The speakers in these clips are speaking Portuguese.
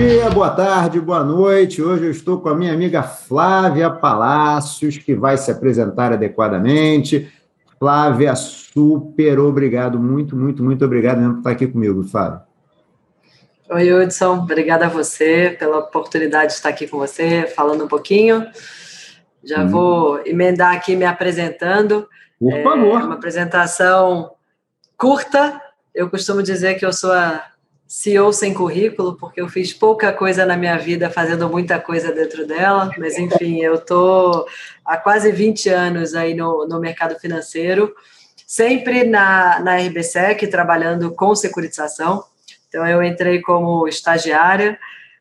dia, boa tarde, boa noite. Hoje eu estou com a minha amiga Flávia Palácios, que vai se apresentar adequadamente. Flávia, super obrigado, muito, muito, muito obrigado mesmo por estar aqui comigo, Flávia. Oi, Hudson, obrigada a você pela oportunidade de estar aqui com você, falando um pouquinho. Já hum. vou emendar aqui me apresentando. Por favor. É uma apresentação curta. Eu costumo dizer que eu sou a CEO sem currículo, porque eu fiz pouca coisa na minha vida, fazendo muita coisa dentro dela, mas enfim, eu estou há quase 20 anos aí no, no mercado financeiro, sempre na, na RBSEC, trabalhando com securitização. Então, eu entrei como estagiária,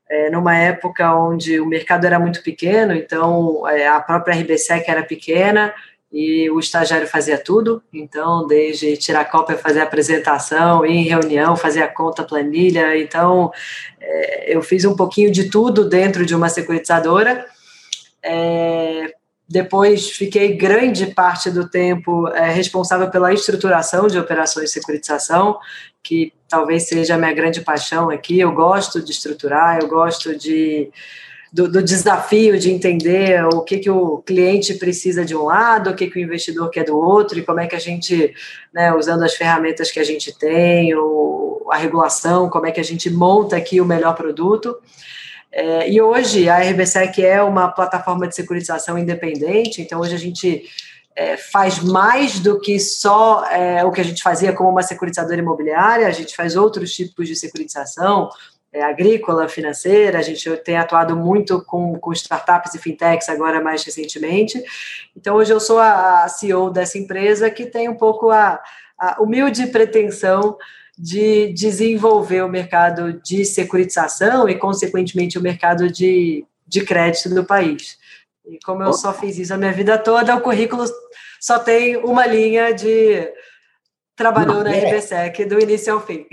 é, numa época onde o mercado era muito pequeno, então é, a própria RBSEC era pequena, e o estagiário fazia tudo, então, desde tirar cópia, fazer apresentação, ir em reunião, fazer a conta, planilha, então, é, eu fiz um pouquinho de tudo dentro de uma securitizadora, é, depois fiquei grande parte do tempo é, responsável pela estruturação de operações de securitização, que talvez seja a minha grande paixão aqui, eu gosto de estruturar, eu gosto de do, do, desafio de entender o que, que o cliente precisa de um lado, o que, que o investidor quer do outro, e como é que a gente, né, usando as ferramentas que a gente tem, o, a regulação, como é que a gente monta aqui o melhor produto. É, e hoje a RBSEC é uma plataforma de securitização independente, então hoje a gente é, faz mais do que só é, o que a gente fazia como uma securitizadora imobiliária, a gente faz outros tipos de securitização, é, agrícola, financeira, a gente tem atuado muito com, com startups e fintechs agora mais recentemente. Então, hoje eu sou a, a CEO dessa empresa que tem um pouco a, a humilde pretensão de desenvolver o mercado de securitização e, consequentemente, o mercado de, de crédito do país. E como eu só fiz isso a minha vida toda, o currículo só tem uma linha de trabalhou Não, na é. RBSEC do início ao fim.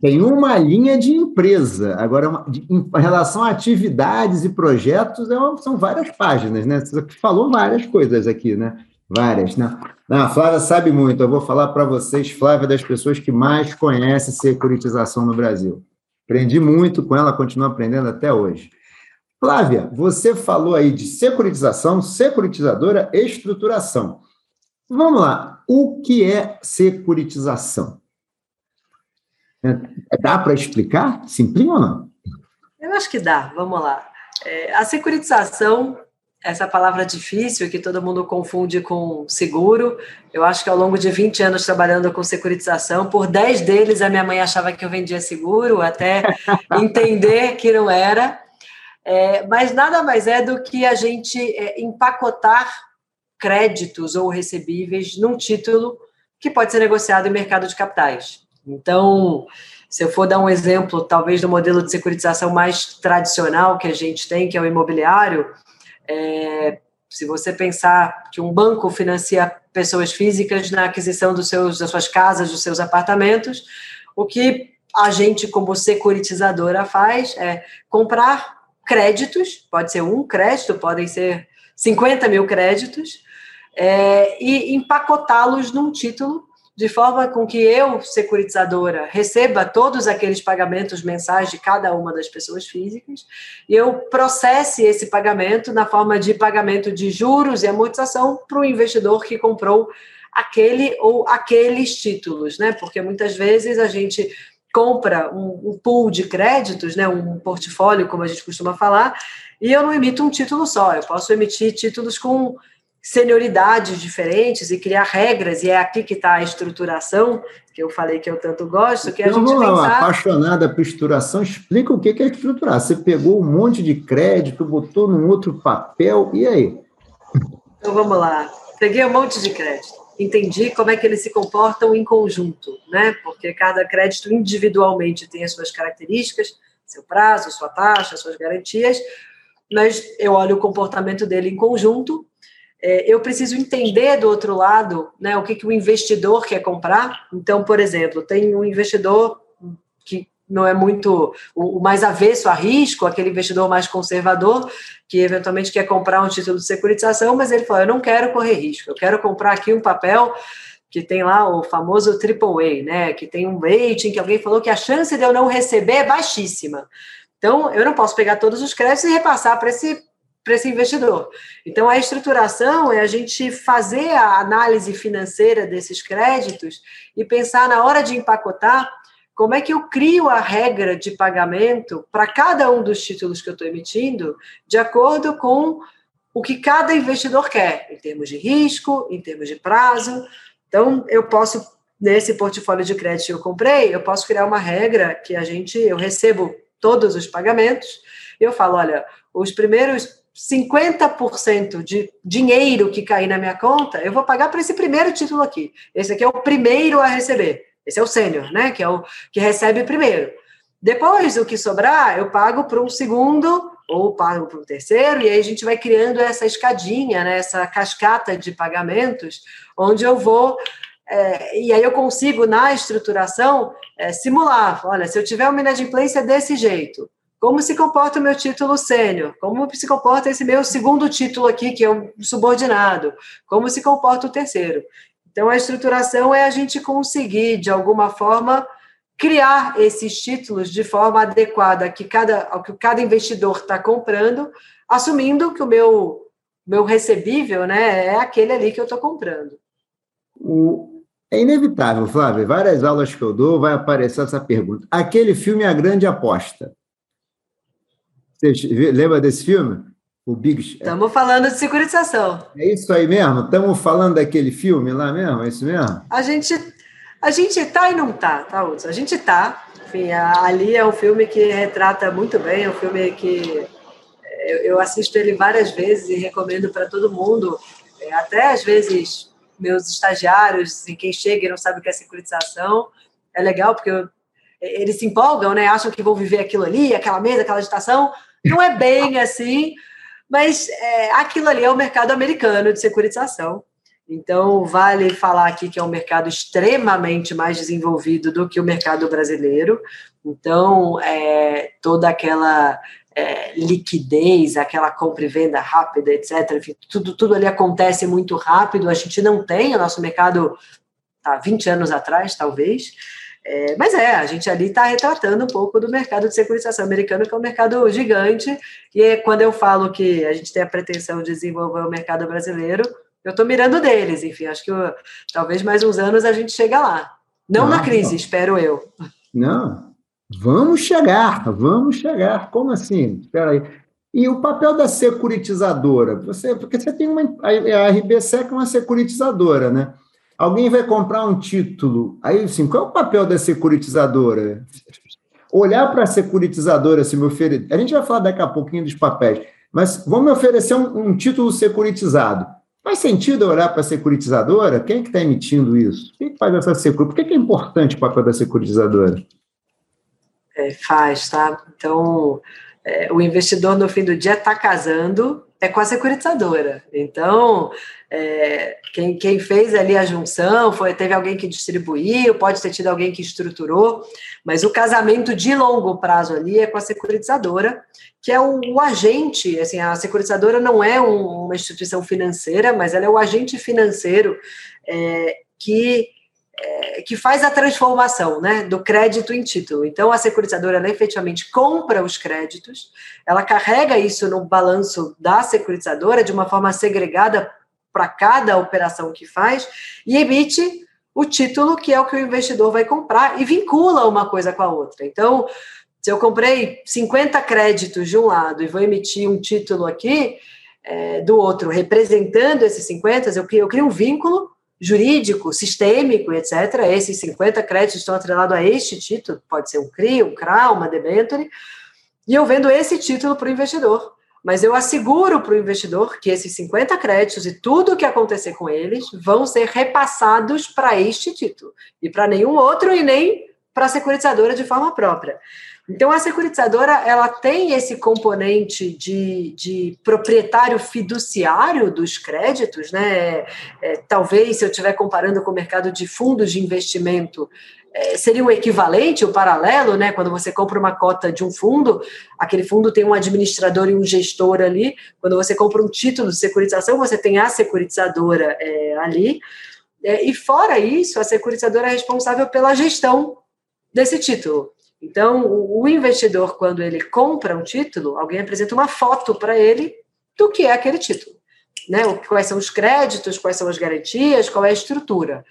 Tem uma linha de empresa. Agora, uma, de, em relação a atividades e projetos, é uma, são várias páginas, né? Você falou várias coisas aqui, né? Várias, né? Não, a Flávia sabe muito. Eu vou falar para vocês, Flávia, das pessoas que mais conhecem securitização no Brasil. Aprendi muito com ela, continuo aprendendo até hoje. Flávia, você falou aí de securitização, securitizadora, estruturação. Vamos lá. O que é securitização? É, dá para explicar? Simplinho ou não? Eu acho que dá. Vamos lá. É, a securitização, essa palavra difícil que todo mundo confunde com seguro. Eu acho que ao longo de 20 anos trabalhando com securitização, por 10 deles a minha mãe achava que eu vendia seguro, até entender que não era. É, mas nada mais é do que a gente é, empacotar créditos ou recebíveis num título que pode ser negociado em mercado de capitais. Então, se eu for dar um exemplo, talvez do modelo de securitização mais tradicional que a gente tem, que é o imobiliário, é, se você pensar que um banco financia pessoas físicas na aquisição dos seus, das suas casas, dos seus apartamentos, o que a gente, como securitizadora, faz é comprar créditos, pode ser um crédito, podem ser 50 mil créditos, é, e empacotá-los num título, de forma com que eu, securitizadora, receba todos aqueles pagamentos mensais de cada uma das pessoas físicas e eu processe esse pagamento na forma de pagamento de juros e amortização para o investidor que comprou aquele ou aqueles títulos, né? Porque muitas vezes a gente compra um, um, pool de créditos, né, um portfólio, como a gente costuma falar, e eu não emito um título só, eu posso emitir títulos com senioridades diferentes e criar regras, e é aqui que está a estruturação, que eu falei que eu tanto gosto, que a então, gente vamos lá, pensar... apaixonada por estruturação, explica o que é estruturar. Você pegou um monte de crédito, botou num outro papel, e aí? Então vamos lá. Peguei um monte de crédito. Entendi como é que eles se comportam em conjunto, né? Porque cada crédito individualmente tem as suas características, seu prazo, sua taxa, suas garantias, mas eu olho o comportamento dele em conjunto é, eu preciso entender do outro lado né, o que, que o investidor quer comprar. Então, por exemplo, tem um investidor que não é muito o, mais avesso a risco, aquele investidor mais conservador, que eventualmente quer comprar um título de securitização, mas ele fala: eu não quero correr risco, eu quero comprar aqui um papel que tem lá o famoso AAA, né? Que tem um rating que alguém falou que a chance de eu não receber é baixíssima. Então, eu não posso pegar todos os créditos e repassar para esse, esse investidor. Então, a estruturação é a gente fazer a análise financeira desses créditos e pensar na hora de empacotar como é que eu crio a regra de pagamento para cada um dos títulos que eu estou emitindo, de acordo com o que cada investidor quer, em termos de risco, em termos de prazo. Então, eu posso, nesse portfólio de crédito que eu comprei, eu posso criar uma regra que a gente, eu recebo todos os pagamentos, e eu falo, olha, os primeiros 50% de dinheiro que cair na minha conta, eu vou pagar para esse primeiro título aqui. Esse aqui é o primeiro a receber. Esse é o sênior, né? Que é o que recebe primeiro. Depois, o que sobrar, eu pago para um segundo ou pago para um terceiro, e aí a gente vai criando essa escadinha, né? essa cascata de pagamentos, onde eu vou é, e aí eu consigo, na estruturação, é, simular. Olha, se eu tiver uma inadimplência desse jeito, como se comporta o meu título sênior? Como se comporta esse meu segundo título aqui, que é um subordinado? Como se comporta o terceiro? Então, a estruturação é a gente conseguir, de alguma forma, criar esses títulos de forma adequada que cada, ao que cada investidor está comprando, assumindo que o meu, meu recebível né, é aquele ali que eu estou comprando. O, é inevitável, Flávio. Várias aulas que eu dou vai aparecer essa pergunta. Aquele filme é A Grande Aposta. Você lembra desse filme? O Big. Estamos falando de securitização. É isso aí mesmo? Estamos falando daquele filme lá mesmo? É isso mesmo? A gente a gente tá e não tá, tá, Hudson? A gente tá. Enfim, ali é um filme que retrata muito bem, é um filme que é, eu assisto ele várias vezes e recomendo para todo mundo, é, até às vezes meus estagiários e quem chega e não sabe o que é securitização. É legal porque eu, eles se empolgam, né? Acham que vão viver aquilo ali, aquela mesa, aquela agitação. Não é bem assim, mas é, aquilo ali é o mercado americano de securitização. Então, vale falar aqui que é um mercado extremamente mais desenvolvido do que o mercado brasileiro. Então, é, toda aquela é, liquidez, aquela compra e venda rápida, etc. Enfim, tudo, tudo ali acontece muito rápido. A gente não tem, o nosso mercado está 20 anos atrás, talvez. É, mas é, a gente ali está retratando um pouco do mercado de securitização americano, que é um mercado gigante. E quando eu falo que a gente tem a pretensão de desenvolver o mercado brasileiro, eu estou mirando deles. Enfim, acho que eu, talvez mais uns anos a gente chega lá. Não, não na crise, não. espero eu. Não, Vamos chegar, vamos chegar. Como assim? Espera aí. E o papel da securitizadora? Você, porque você tem uma. A RBSEC é uma securitizadora, né? Alguém vai comprar um título. Aí, assim, qual é o papel da securitizadora? Olhar para a securitizadora, se me oferecer. A gente vai falar daqui a pouquinho dos papéis, mas vamos me oferecer um, um título securitizado. Faz sentido olhar para a securitizadora? Quem é que está emitindo isso? Quem faz essa securitização? Por que é importante o papel da securitizadora? é, faz, tá? Então, é, o investidor no fim do dia está casando é com a securitizadora. Então, é, quem, quem, fez ali a junção foi teve alguém que distribuiu, pode ter tido alguém que estruturou, mas o casamento de longo prazo ali é com a securitizadora, que é o, o agente. Assim, a securitizadora não é um, uma instituição financeira, mas ela é o agente financeiro é, que é, que faz a transformação né, do crédito em título. Então, a securitizadora ela efetivamente compra os créditos, ela carrega isso no balanço da securitizadora de uma forma segregada para cada operação que faz e emite o título que é o que o investidor vai comprar e vincula uma coisa com a outra. Então, se eu comprei 50 créditos de um lado e vou emitir um título aqui é, do outro, representando esses 50, eu crio, eu crio um vínculo jurídico, sistêmico, etc., esses 50 créditos estão atrelados a este título, pode ser um CRI, um CRA, uma debenture, e eu vendo esse título para o investidor. Mas eu asseguro para o investidor que esses 50 créditos e tudo o que acontecer com eles vão ser repassados para este título, e para nenhum outro, e nem para a securitizadora de forma própria. Então, a securitizadora ela tem esse componente de, de proprietário fiduciário dos créditos, né? É, talvez, se eu estiver comparando com o mercado de fundos de investimento, é, seria o equivalente, o paralelo, né? Quando você compra uma cota de um fundo, aquele fundo tem um administrador e um gestor ali. Quando você compra um título de securitização, você tem a securitizadora é, ali. É, e fora isso, a securitizadora é responsável pela gestão desse título. Então, o investidor, quando ele compra um título, alguém apresenta uma foto para ele do que é aquele título. Né? Quais são os créditos, quais são as garantias, qual é a estrutura.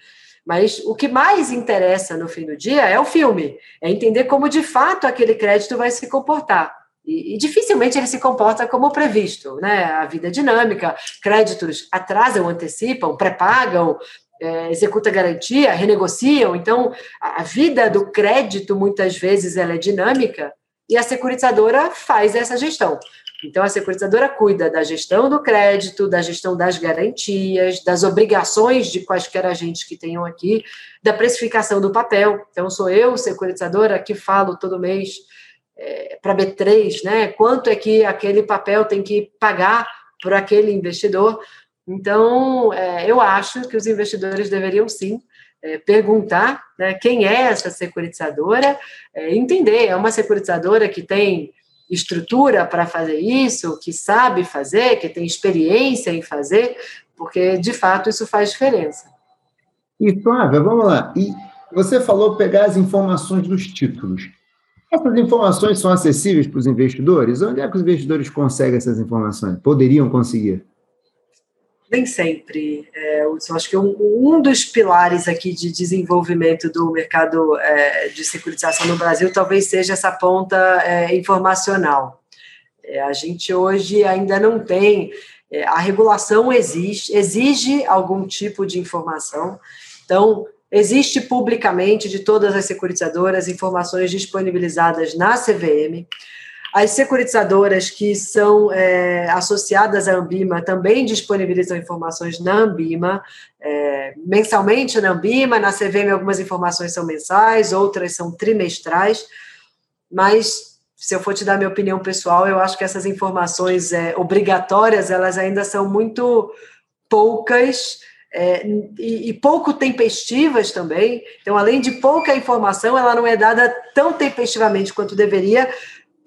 Mas o que mais interessa no fim do dia é o filme, é entender como de fato aquele crédito vai se comportar. E, e, dificilmente ele se comporta como previsto, né? A vida é dinâmica, créditos atrasam, antecipam, pré-pagam, é, executa garantia, renegociam. Então, a, a vida do crédito, muitas vezes, ela é dinâmica e a securitizadora faz essa gestão. Então, a securitizadora cuida da gestão do crédito, da gestão das garantias, das obrigações de quaisquer agentes que tenham aqui, da precificação do papel. Então, sou eu, securitizadora, que falo todo mês é, para B3, né? Quanto é que aquele papel tem que pagar para aquele investidor? Então, é, eu acho que os investidores deveriam sim é, perguntar né, quem é essa securitizadora, é, entender, é uma securitizadora que tem estrutura para fazer isso, que sabe fazer, que tem experiência em fazer, porque de fato isso faz diferença. E Flávia, vamos lá. E você falou pegar as informações dos títulos. Essas informações são acessíveis para os investidores? Onde é que os investidores conseguem essas informações? Poderiam conseguir? Nem sempre. É, eu acho que um, um, dos pilares aqui de desenvolvimento do mercado é, de securitização no Brasil talvez seja essa ponta é, informacional. É, a gente hoje ainda não tem. É, a regulação exige algum tipo de informação. Então, Existe publicamente de todas as securitizadoras informações disponibilizadas na CVM. As securitizadoras que são é, associadas à Ambima também disponibilizam informações na Ambima, é, mensalmente na Ambima, na CVM algumas informações são mensais, outras são trimestrais, mas se eu for te dar minha opinião pessoal, eu acho que essas informações é, obrigatórias, elas ainda são muito poucas, é, e, e, pouco tempestivas também. Então, além de pouca informação, ela não é dada tão tempestivamente quanto deveria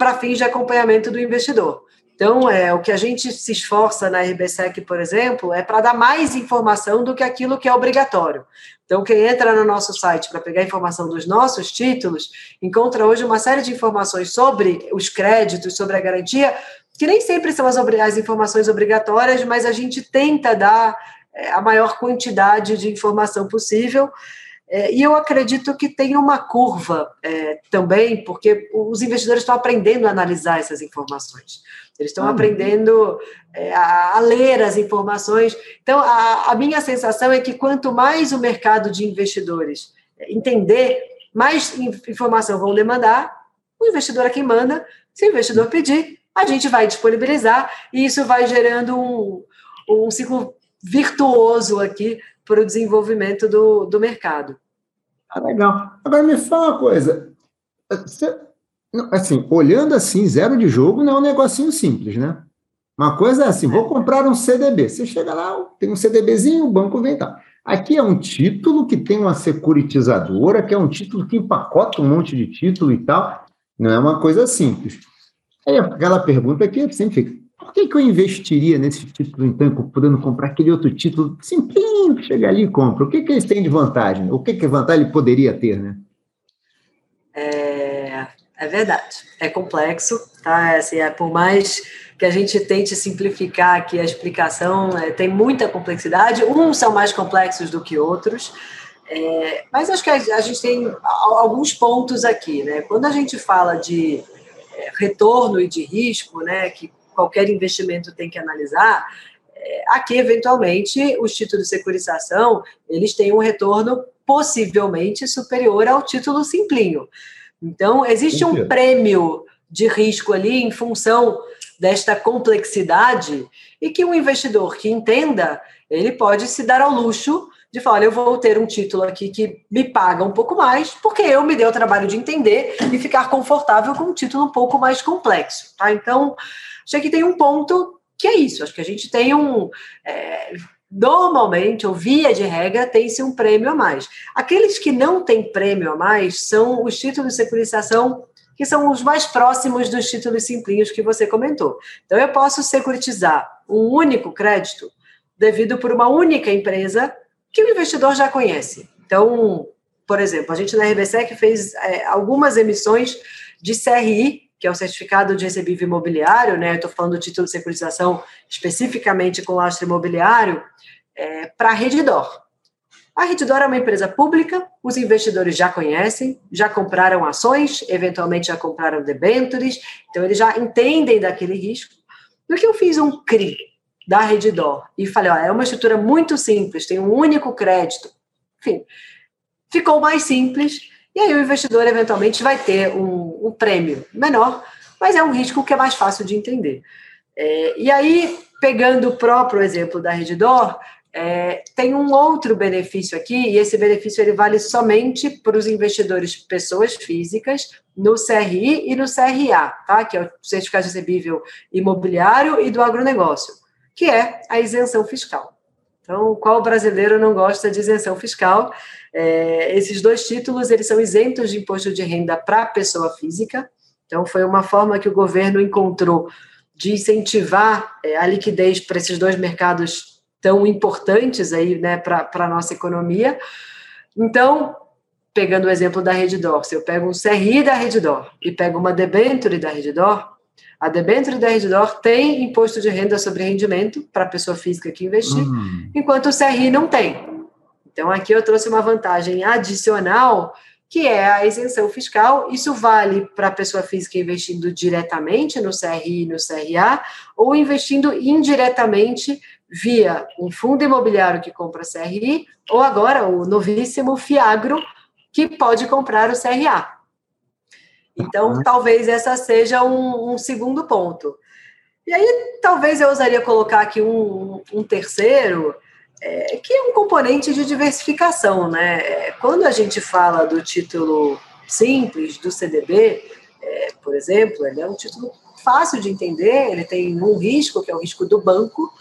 para fins de acompanhamento do investidor. Então, é, o que a gente se esforça na RBSEC, por exemplo, é para dar mais informação do que aquilo que é obrigatório. Então, quem entra no nosso site para pegar informação dos nossos títulos, encontra hoje uma série de informações sobre os créditos, sobre a garantia, que nem sempre são as, as informações obrigatórias, mas a gente tenta dar é, a maior quantidade de informação possível. É, e eu acredito que tem uma curva é, também, porque os investidores estão aprendendo a analisar essas informações. Eles estão ah, aprendendo é, a, a, ler as informações. Então, a, a, minha sensação é que quanto mais o mercado de investidores entender, mais informação vão demandar, o investidor é quem manda. Se o investidor pedir, a gente vai disponibilizar, e isso vai gerando um, um ciclo virtuoso aqui para o desenvolvimento do, do mercado. Ah, legal. Agora me fala uma coisa. Você, assim, olhando assim, zero de jogo não é um negocinho simples, né? Uma coisa é assim, vou comprar um CDB. Você chega lá, tem um CDBzinho, o banco vem tal. Aqui é um título que tem uma securitizadora, que é um título que empacota um monte de título e tal. Não é uma coisa simples. Aí aquela pergunta que sempre fica, por que, que eu investiria nesse título, então, podendo comprar aquele outro título simplinho, chega ali e compra? O que, que eles têm de vantagem? O que, que vantagem ele poderia ter, né? É, é verdade. É complexo, tá? Assim, é, por mais que a gente tente simplificar aqui a explicação, é, tem muita complexidade. Uns são mais complexos do que outros. É, mas acho que a, a, gente tem alguns pontos aqui, né? Quando a gente fala de é, retorno e de risco, né, que qualquer investimento tem que analisar, é, aqui, eventualmente, os títulos de securitização, eles têm um retorno possivelmente superior ao título simplinho. Então, existe um prêmio de risco ali em função desta complexidade e que um investidor que entenda, ele pode se dar ao luxo de falar, olha, eu vou ter um título aqui que me paga um pouco mais, porque eu me dei o trabalho de entender e ficar confortável com um título um pouco mais complexo, tá? Então, Acho que tem um ponto que é isso. Acho que a gente tem um. É, normalmente, ou via de regra, tem-se um prêmio a mais. Aqueles que não têm prêmio a mais são os títulos de securitização que são os mais próximos dos títulos simplinhos que você comentou. Então, eu posso securitizar um único crédito devido por uma única empresa que o investidor já conhece. Então, por exemplo, a gente na RBSEC fez é, algumas emissões de CRI, que é o certificado de recebível imobiliário, né? Estou falando do título de securitização especificamente com lastro imobiliário, é, para a Redidor. A Redidor é uma empresa pública, os investidores já conhecem, já compraram ações, eventualmente já compraram debentures, então eles já entendem daquele risco. No que eu fiz um CRI da Redidor e falei, ó, é uma estrutura muito simples, tem um único crédito, enfim, ficou mais simples, e aí o investidor eventualmente vai ter um, um prêmio menor, mas é um risco que é mais fácil de entender. É, e aí, pegando o próprio exemplo da Redidor, é, tem um outro benefício aqui, e esse benefício ele vale somente para os investidores pessoas físicas no CRI e no CRA, tá? que é o Certificado Recebível Imobiliário e do Agronegócio, que é a isenção fiscal. Então, qual brasileiro não gosta de isenção fiscal? É, esses dois títulos eles são isentos de imposto de renda para a pessoa física, então foi uma forma que o governo encontrou de incentivar é, a liquidez para esses dois mercados tão importantes aí, né, para a nossa economia. Então, pegando o exemplo da Reddor, se eu pego um CRI da Reddor e pego uma debenture da Reddor, a debenture da Reddor tem imposto de renda sobre rendimento para a pessoa física que investir, uhum. enquanto o CRI não tem. Então, aqui eu trouxe uma vantagem adicional, que é a isenção fiscal. Isso vale para a pessoa física investindo diretamente no CRI e no CRA, ou investindo indiretamente via um fundo imobiliário que compra CRI, ou agora o novíssimo Fiagro, que pode comprar o CRA. Então, uhum. talvez essa seja um, um, segundo ponto. E aí, talvez eu ousaria colocar aqui um, um terceiro, é, que é um componente de diversificação, né? É, quando a gente fala do título simples do CDB, é, por exemplo, ele é um título fácil de entender, ele tem um risco, que é o risco do banco,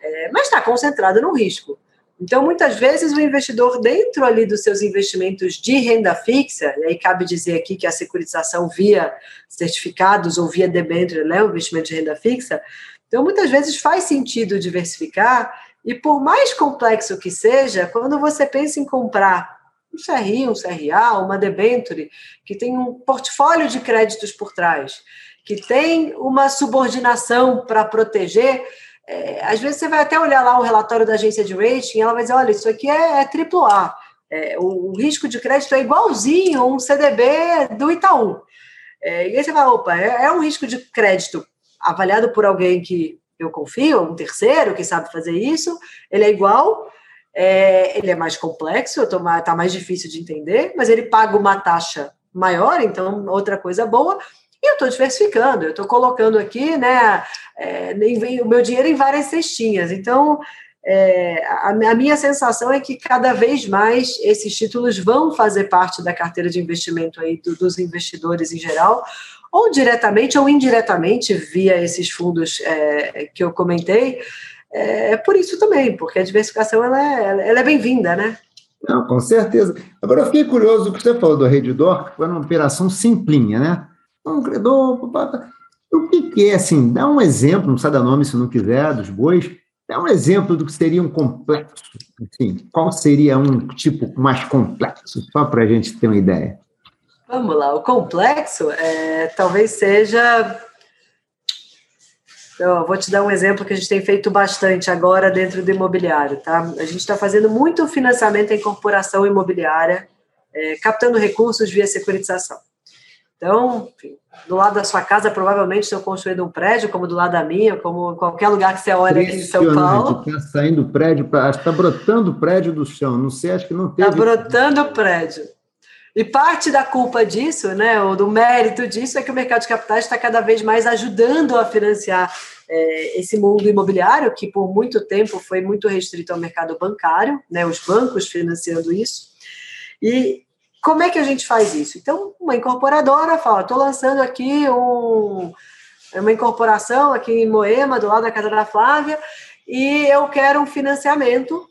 é, mas está concentrado no risco. Então, muitas vezes, o investidor, dentro ali dos seus investimentos de renda fixa, e aí cabe dizer aqui que a securitização via certificados ou via debênture é um investimento de renda fixa, então, muitas vezes faz sentido diversificar, e por mais complexo que seja, quando você pensa em comprar um CRI, um CRA, uma debenture, que tem um portfólio de créditos por trás, que tem uma subordinação para proteger, é, às vezes você vai até olhar lá o relatório da agência de rating, ela vai dizer, olha, isso aqui é, é AAA. É, o, o, risco de crédito é igualzinho um CDB do Itaú. É, e aí você vai, opa, é, é, um risco de crédito avaliado por alguém que eu confio, um terceiro que sabe fazer isso, ele é igual, é, ele é mais complexo, está mais difícil de entender, mas ele paga uma taxa maior, então outra coisa boa, e eu estou diversificando, eu estou colocando aqui né, é, o meu dinheiro em várias cestinhas. Então, é, a, a, minha sensação é que cada vez mais esses títulos vão fazer parte da carteira de investimento aí do, dos investidores em geral, ou diretamente ou indiretamente via esses fundos é, que eu comentei. É, é, por isso também, porque a diversificação ela é, ela é bem-vinda, né? Não, com certeza. Agora, eu fiquei curioso, o que você falou do Redditor, que foi uma operação simplinha, né? Um credor. O que, que é assim? Dá um exemplo, não precisa dar nome se não quiser, dos bois. Dá um exemplo do que seria um complexo. Assim, qual seria um tipo mais complexo? Só para a gente ter uma ideia. Vamos lá, o complexo é, talvez seja. Eu vou te dar um exemplo que a gente tem feito bastante agora dentro do imobiliário, tá? A gente está fazendo muito financiamento em corporação imobiliária, é, captando recursos via securitização. Então, enfim, do lado da sua casa, provavelmente, se eu construído um prédio, como do lado da minha, como qualquer lugar que você olha aqui em São Paulo. Está saindo prédio, está brotando prédio do chão. Não sei, acho que não teve. Está brotando prédio. E parte da culpa disso, né, ou do mérito disso, é que o mercado de capitais está cada vez mais ajudando a financiar é, esse mundo imobiliário, que por muito tempo foi muito restrito ao mercado bancário, né, os bancos financiando isso. E como é que a gente faz isso? Então, uma incorporadora fala: estou lançando aqui um, uma incorporação aqui em Moema, do lado da casa da Flávia, e eu quero um financiamento.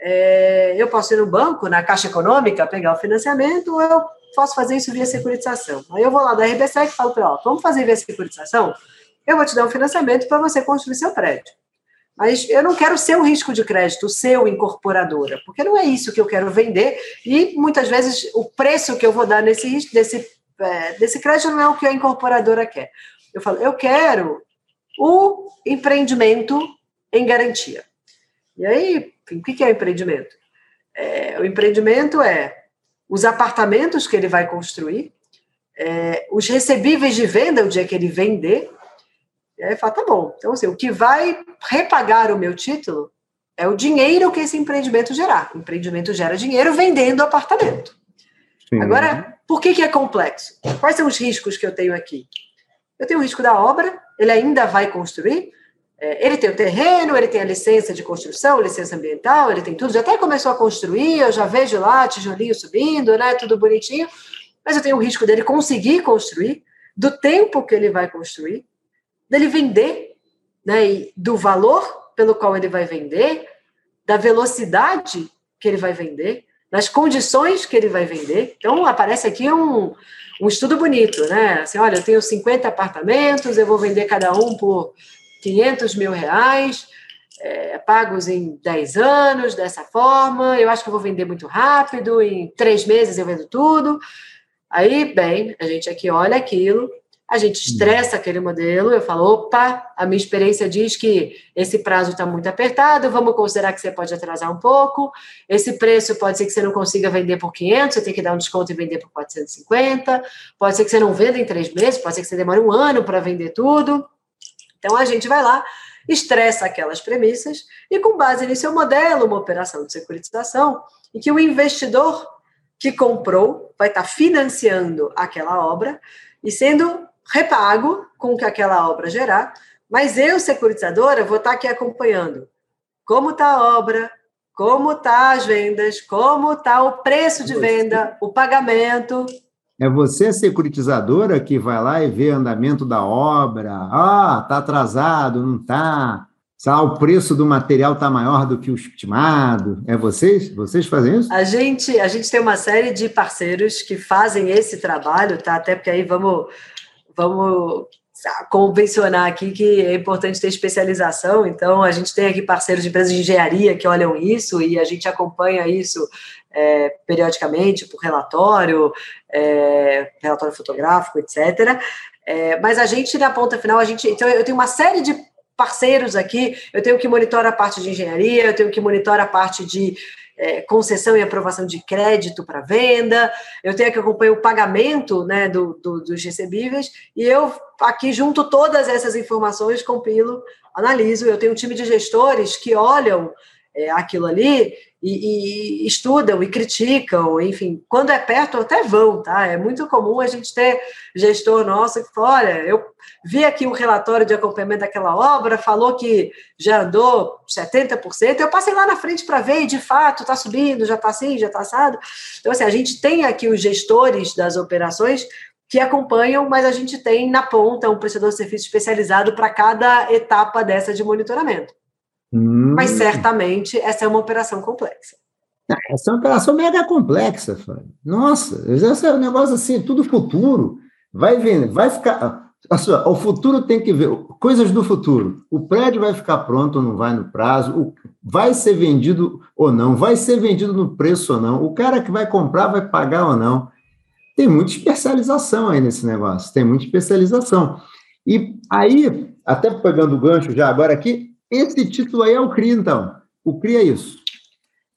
É, eu posso ir no banco, na Caixa Econômica, pegar o financiamento, ou eu posso fazer isso via securitização. Aí eu vou lá da RBSEC e falo para ela: vamos fazer via securitização? Eu vou te dar um financiamento para você construir seu prédio. Mas eu não quero ser o risco de crédito, ser o incorporadora, porque não é isso que eu quero vender, e muitas vezes o preço que eu vou dar nesse, desse, é, desse crédito não é o que a incorporadora quer. Eu falo, eu quero o empreendimento em garantia. E aí, enfim, o que é o empreendimento? É, o empreendimento é os apartamentos que ele vai construir, é, os recebíveis de venda o dia que ele vender. E aí fala, tá bom. Então, assim, o que vai repagar o meu título é o dinheiro que esse empreendimento gerar. O empreendimento gera dinheiro vendendo apartamento. Sim. Agora, por que, que é complexo? Quais são os riscos que eu tenho aqui? Eu tenho o risco da obra, ele ainda vai construir, é, ele tem o terreno, ele tem a licença de construção, licença ambiental, ele tem tudo, já até começou a construir, eu já vejo lá tijolinho subindo, né, tudo bonitinho, mas eu tenho o risco dele conseguir construir, do tempo que ele vai construir, dele vender, né, e do valor pelo qual ele vai vender, da velocidade que ele vai vender, nas condições que ele vai vender. Então, aparece aqui um, um estudo bonito, né? Assim, olha, eu tenho 50 apartamentos, eu vou vender cada um por 500 mil reais, é, pagos em 10 anos, dessa forma. Eu acho que eu vou vender muito rápido, em três meses eu vendo tudo. Aí, bem, a gente aqui olha aquilo, a gente hum. estressa aquele modelo, eu falo, opa, a minha experiência diz que esse prazo está muito apertado, vamos considerar que você pode atrasar um pouco, esse preço pode ser que você não consiga vender por 500, você tem que dar um desconto e vender por 450, pode ser que você não venda em três meses, pode ser que você demore um ano para vender tudo. Então, a gente vai lá, estressa aquelas premissas e, com base nisso, eu modelo uma operação de securitização em que o investidor que comprou vai estar financiando aquela obra e sendo repago com o que aquela obra gerar, mas eu, securitizadora, vou estar aqui acompanhando como está a obra, como está as vendas, como está o preço de venda, o pagamento. É você, securitizadora, que vai lá e vê o andamento da obra. Ah, está atrasado, não está lá, o preço do material está maior do que o estimado. É vocês? Vocês fazem isso? A gente, a gente tem uma série de parceiros que fazem esse trabalho, tá? Até porque aí vamos, vamos convencionar aqui que é importante ter especialização. Então, a gente tem aqui parceiros de empresas de engenharia que olham isso e a gente acompanha isso é, periodicamente por relatório, é, relatório fotográfico, etc. É, mas a gente, na ponta final, a gente. Então, eu tenho uma série de parceiros aqui, eu tenho que monitorar a parte de engenharia, eu tenho que monitorar a parte de é, concessão e aprovação de crédito para venda, eu tenho que acompanhar o pagamento né, do, do, dos recebíveis, e eu aqui junto todas essas informações, compilo, analiso, eu tenho um time de gestores que olham é, aquilo ali e, e, estudam e criticam, enfim, quando é perto até vão, tá? É muito comum a gente ter gestor nosso que fala, olha, eu vi aqui um relatório de acompanhamento daquela obra, falou que já andou 70%, eu passei lá na frente para ver e de fato está subindo, já está assim, já está assado. Então, assim, a gente tem aqui os gestores das operações que acompanham, mas a gente tem na ponta um prestador de serviço especializado para cada etapa dessa de monitoramento. Hum. Mas certamente essa é uma operação complexa. Ah, essa é uma operação mega complexa, Fábio. Nossa, esse é um negócio assim, tudo futuro. Vai vendo, vai ficar. Sua, o futuro tem que ver coisas do futuro. O prédio vai ficar pronto ou não vai no prazo? O, vai ser vendido ou não? Vai ser vendido no preço ou não? O cara que vai comprar vai pagar ou não? Tem muita especialização aí nesse negócio. Tem muita especialização. E aí, até pegando o gancho já agora aqui, esse título aí é o CRI, então. O CRI é isso.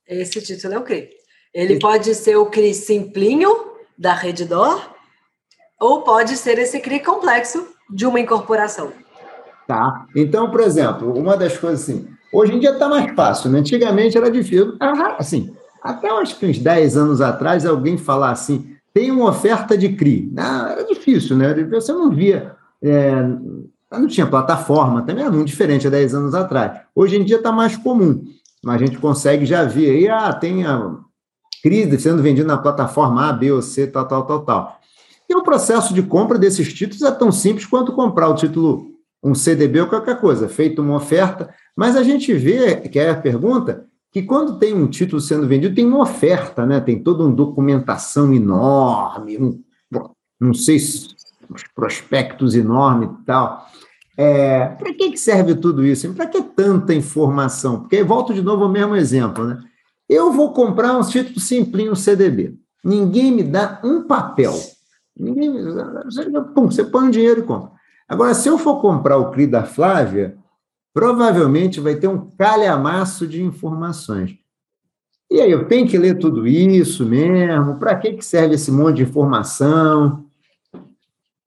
Esse título é o CRI. Ele esse... pode ser o CRI simplinho da Redditor ou pode ser esse CRI complexo de uma incorporação. Tá. Então, por exemplo, uma das coisas assim, hoje em dia está mais fácil, né? Antigamente era difícil. Assim, até acho que uns 10 anos atrás, alguém falar assim, tem uma oferta de CRI. Não, era difícil, né? Você não via. É, não tinha plataforma, também era muito diferente há 10 anos atrás. Hoje em dia está mais comum, mas a gente consegue já ver aí, ah, tem a crise sendo vendida na plataforma A, B ou C, tal, tal, tal, tal. E o processo de compra desses títulos é tão simples quanto comprar o título, um CDB ou qualquer coisa, feito uma oferta, mas a gente vê, que é a pergunta, que quando tem um título sendo vendido, tem uma oferta, né? Tem toda uma documentação enorme, um, não sei se prospectos enormes e tal. É, para que serve tudo isso? Para que tanta informação? Porque volto de novo ao mesmo exemplo, né? Eu vou comprar um título simplinho CDB. Ninguém me dá um papel. Ninguém, pum, você põe o dinheiro e compra. Agora, se eu for comprar o CRI da Flávia, provavelmente vai ter um calhamaço de informações. E aí, eu tenho que ler tudo isso mesmo? Para que serve esse monte de informação?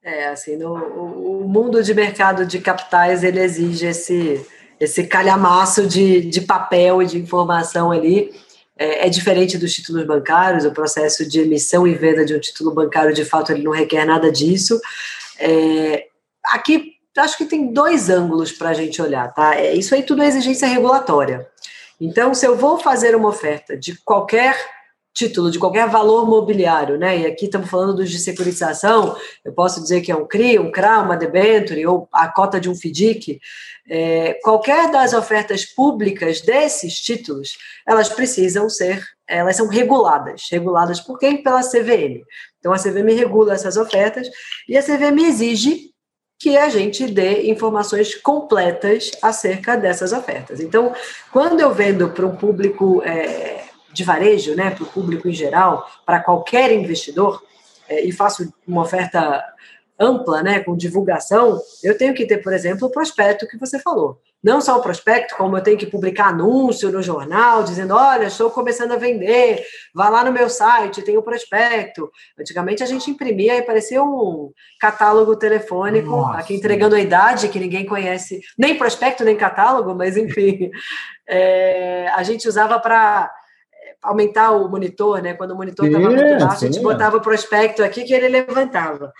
É, assim, no, o mundo de mercado de capitais, ele exige esse, esse calhamaço de, de papel e de informação ali. É, é, diferente dos títulos bancários, o processo de emissão e venda de um título bancário, de fato, ele não requer nada disso. É, aqui, acho que tem dois ângulos para a gente olhar, tá? É, isso aí tudo é exigência regulatória. Então, se eu vou fazer uma oferta de qualquer título, de qualquer valor mobiliário, né? E aqui estamos falando dos de securitização, eu posso dizer que é um CRI, um CRA, uma debenture ou a cota de um FDIC. É, qualquer das ofertas públicas desses títulos, elas precisam ser, elas são reguladas. Reguladas por quem? Pela CVM. Então, a CVM regula essas ofertas e a CVM exige que a gente dê informações completas acerca dessas ofertas. Então, quando eu vendo para um público é, de varejo, né, para o público em geral, para qualquer investidor, é, e faço uma oferta ampla, né, com divulgação, eu tenho que ter, por exemplo, o prospecto que você falou. Não só o prospecto, como eu tenho que publicar anúncio no jornal, dizendo, olha, estou começando a vender, vá lá no meu site, tem o prospecto. Antigamente a gente imprimia e parecia um catálogo telefônico, Nossa. aqui entregando a idade, que ninguém conhece, nem prospecto, nem catálogo, mas enfim, é, a gente usava para aumentar o monitor, né? Quando o monitor estava muito baixo, a gente botava o prospecto aqui que ele levantava.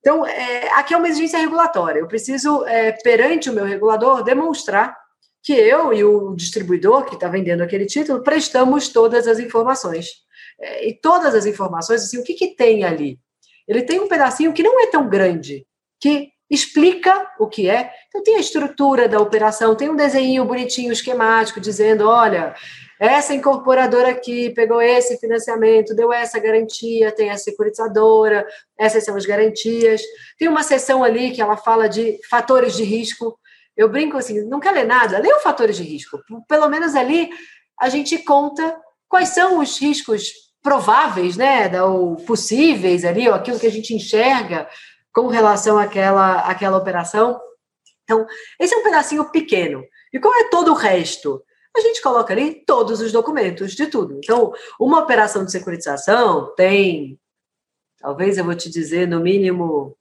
Então, é, aqui é uma exigência regulatória. Eu preciso, é, perante o meu regulador, demonstrar que eu e o distribuidor que está vendendo aquele título prestamos todas as informações. É, e todas as informações, assim, o que, que tem ali? Ele tem um pedacinho que não é tão grande, que explica o que é. Então, tem a estrutura da operação, tem um desenho bonitinho, esquemático, dizendo: olha, essa incorporadora aqui pegou esse financiamento, deu essa garantia, tem a securitizadora, essas são as garantias. Tem uma seção ali que ela fala de fatores de risco. Eu brinco assim, não quer ler nada, lê os fatores de risco. Pelo menos ali a gente conta quais são os riscos prováveis, né, ou possíveis ali, ou aquilo que a gente enxerga com relação àquela, àquela operação. Então, esse é um pedacinho pequeno. E qual é todo o resto? A gente coloca ali todos os documentos de tudo. Então, uma operação de securitização tem, talvez eu vou te dizer, no mínimo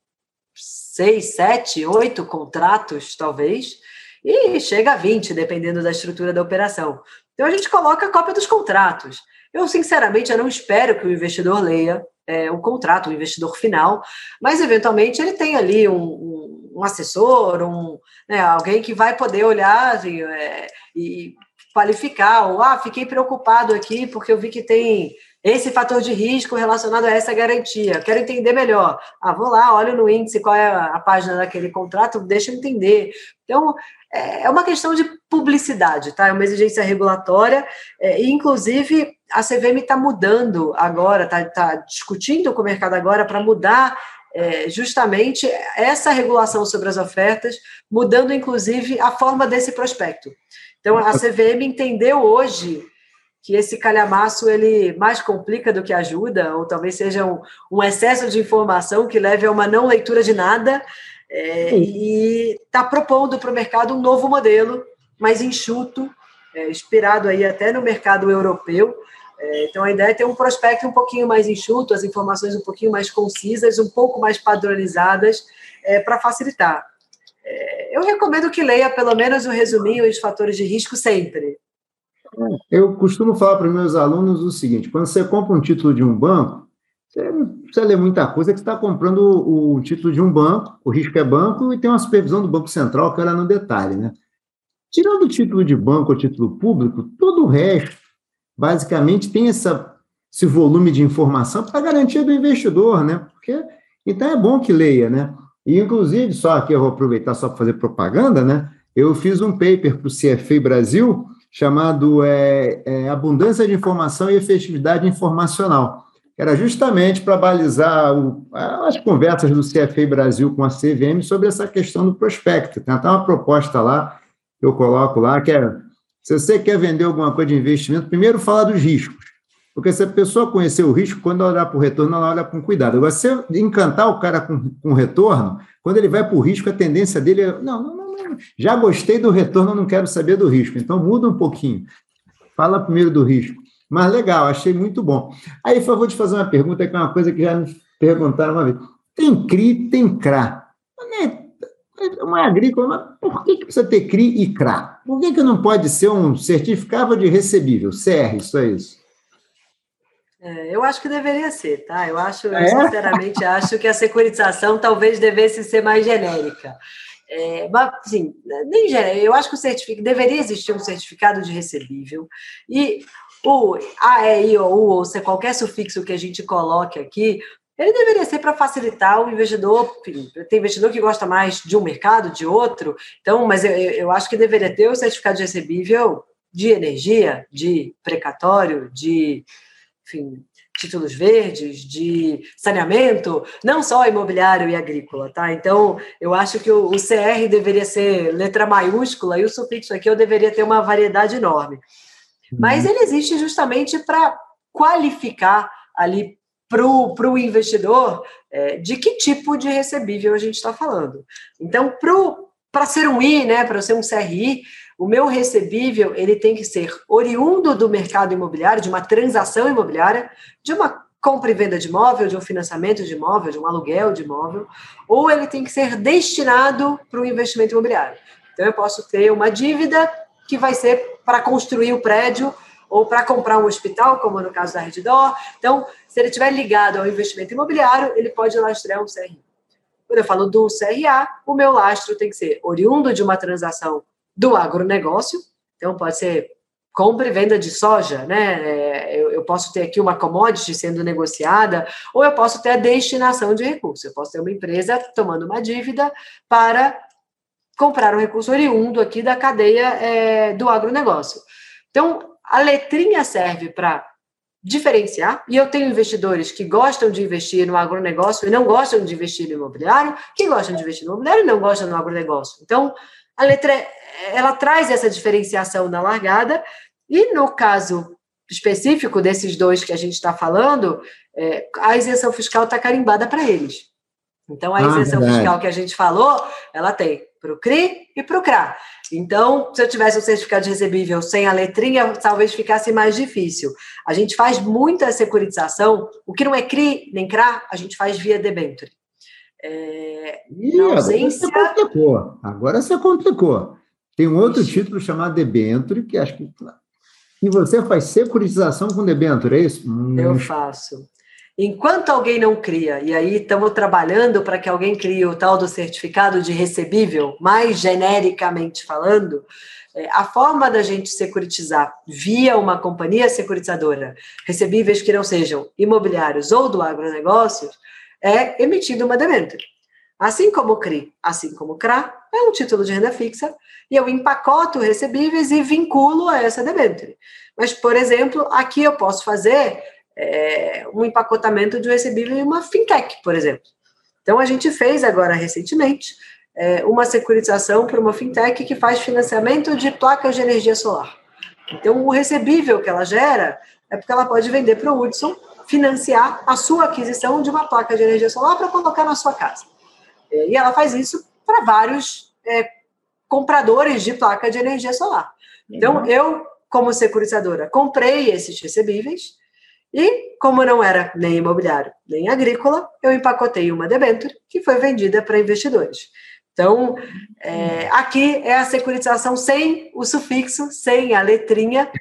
seis, sete, oito contratos, talvez, e chega a 20, dependendo da estrutura da operação. Então, a gente coloca a cópia dos contratos. Eu, sinceramente, eu não espero que o investidor leia é, o contrato, o investidor final, mas, eventualmente, ele tem ali um, um, um assessor, um, né, alguém que vai poder olhar assim, é, e qualificar, ou ah, fiquei preocupado aqui porque eu vi que tem esse fator de risco relacionado a essa garantia. Quero entender melhor. Ah, vou lá, olho no índice, qual é a página daquele contrato, deixa eu entender. Então, é, é uma questão de publicidade, tá? É uma exigência regulatória, é, e inclusive a CVM está mudando agora, está tá discutindo com o mercado agora para mudar é, justamente essa regulação sobre as ofertas, mudando inclusive a forma desse prospecto. Então, a CVM entendeu hoje que esse calhamaço ele mais complica do que ajuda, ou talvez seja um, um excesso de informação que leve a uma não leitura de nada, é, e está propondo para o mercado um novo modelo, mais enxuto, é, inspirado aí até no mercado europeu. É, então, a ideia é ter um prospecto um pouquinho mais enxuto, as informações um pouquinho mais concisas, um pouco mais padronizadas, é, para facilitar. É, eu recomendo que leia pelo menos o resuminho e os fatores de risco sempre. Eu costumo falar para meus alunos o seguinte: quando você compra um título de um banco, você não precisa ler muita coisa, que você está comprando o, o, título de um banco, o risco é banco, e tem uma supervisão do Banco Central que olha no detalhe, né? Tirando o título de banco ou título público, todo o resto, basicamente, tem essa, esse volume de informação para garantia do investidor, né? Porque, então é bom que leia, né? Inclusive, só aqui eu vou aproveitar só para fazer propaganda, né? Eu fiz um paper para o CFA Brasil chamado é, é, Abundância de Informação e Efetividade Informacional. era justamente para balizar o, as conversas do CFA Brasil com a CVM sobre essa questão do prospecto. Tem até uma proposta lá, que eu coloco lá, que é, se você quer vender alguma coisa de investimento, primeiro fala dos riscos. Porque se a pessoa conhecer o risco, quando ela olhar para o retorno, ela olha com cuidado. Agora, se encantar o cara com, com retorno, quando ele vai para o risco, a tendência dele é: não, não, não, não, já gostei do retorno, não quero saber do risco. Então, muda um pouquinho. Fala primeiro do risco. Mas legal, achei muito bom. Aí, eu vou te fazer uma pergunta, que é uma coisa que já me perguntaram uma vez. Tem CRI, tem CRA. É uma agrícola, mas por que, que precisa ter CRI e CRA? Por que, que não pode ser um certificado de recebível, CR, é isso? É, eu acho que deveria ser, tá? Eu acho, eu é? sinceramente acho que a securitização talvez devesse ser mais genérica. É, mas, assim, nem genérica, eu acho que o certificado deveria existir um certificado de recebível e o AEI ou U, ou se qualquer sufixo que a gente coloque aqui, ele deveria ser para facilitar o investidor. Tem investidor que gosta mais de um mercado, de outro, então, mas eu, eu acho que deveria ter o certificado de recebível de energia, de precatório, de enfim, títulos verdes, de saneamento, não só imobiliário e agrícola, tá? Então, eu acho que o, o CR deveria ser letra maiúscula e o sufixo aqui eu deveria ter uma variedade enorme. Uhum. Mas ele existe justamente para qualificar ali para o investidor é, de que tipo de recebível a gente está falando. Então, para ser um I, né, para ser um CRI, o meu recebível ele tem que ser oriundo do mercado imobiliário, de uma transação imobiliária, de uma compra e venda de imóvel, de um financiamento de imóvel, de um aluguel de imóvel, ou ele tem que ser destinado para o investimento imobiliário. Então, eu posso ter uma dívida que vai ser para construir o prédio ou para comprar um hospital, como no caso da Reddor. Então, se ele estiver ligado ao investimento imobiliário, ele pode lastrear um CRI. Quando eu falo do CRA, o meu lastro tem que ser oriundo de uma transação do agronegócio. Então, pode ser compra e venda de soja, né? É, eu, eu, posso ter aqui uma commodity sendo negociada, ou eu posso ter a destinação de recursos. Eu posso ter uma empresa tomando uma dívida para comprar um recurso oriundo aqui da cadeia é, do agronegócio. Então, a letrinha serve para diferenciar, e eu tenho investidores que gostam de investir no agronegócio e não gostam de investir no imobiliário, que gostam de investir no imobiliário e não gostam no agronegócio. Então, a letra ela traz essa diferenciação na largada, e no caso específico desses dois que a gente está falando, é, a isenção fiscal está carimbada para eles. Então, a ah, isenção ah, fiscal que a gente falou, ela tem para o CRI e para o CRA. Então, se eu tivesse um certificado de recebível sem a letrinha, talvez ficasse mais difícil. A gente faz muita securitização, o que não é CRI nem CRA, a gente faz via debenture. É, Ih, ausência... Agora você complicou. Agora você complicou. Tem um outro Ixi. título chamado debenture, que acho que. E você faz securitização com debenture, é isso? Eu hum. faço. Enquanto alguém não cria, e aí estamos trabalhando para que alguém crie o tal do certificado de recebível, mais genericamente falando, é, a forma da gente securitizar via uma companhia securitizadora recebíveis que não sejam imobiliários ou do agronegócio é emitindo uma debênture. Assim como CRI, assim como CRA, é um título de renda fixa, e eu empacoto recebíveis e vinculo a essa debênture. Mas, por exemplo, aqui eu posso fazer é, um empacotamento de um recebível em uma fintech, por exemplo. Então, a gente fez agora recentemente é, uma securitização para uma fintech que faz financiamento de placas de energia solar. Então, o recebível que ela gera é porque ela pode vender para o Hudson financiar a sua aquisição de uma placa de energia solar para colocar na sua casa. É, e ela faz isso para vários é, compradores de placa de energia solar. Então, uhum. eu, como securitizadora, comprei esses recebíveis e, como não era nem imobiliário nem agrícola, eu empacotei uma debênture que foi vendida para investidores. Então, é, aqui é a securitização sem o sufixo, sem a letrinha,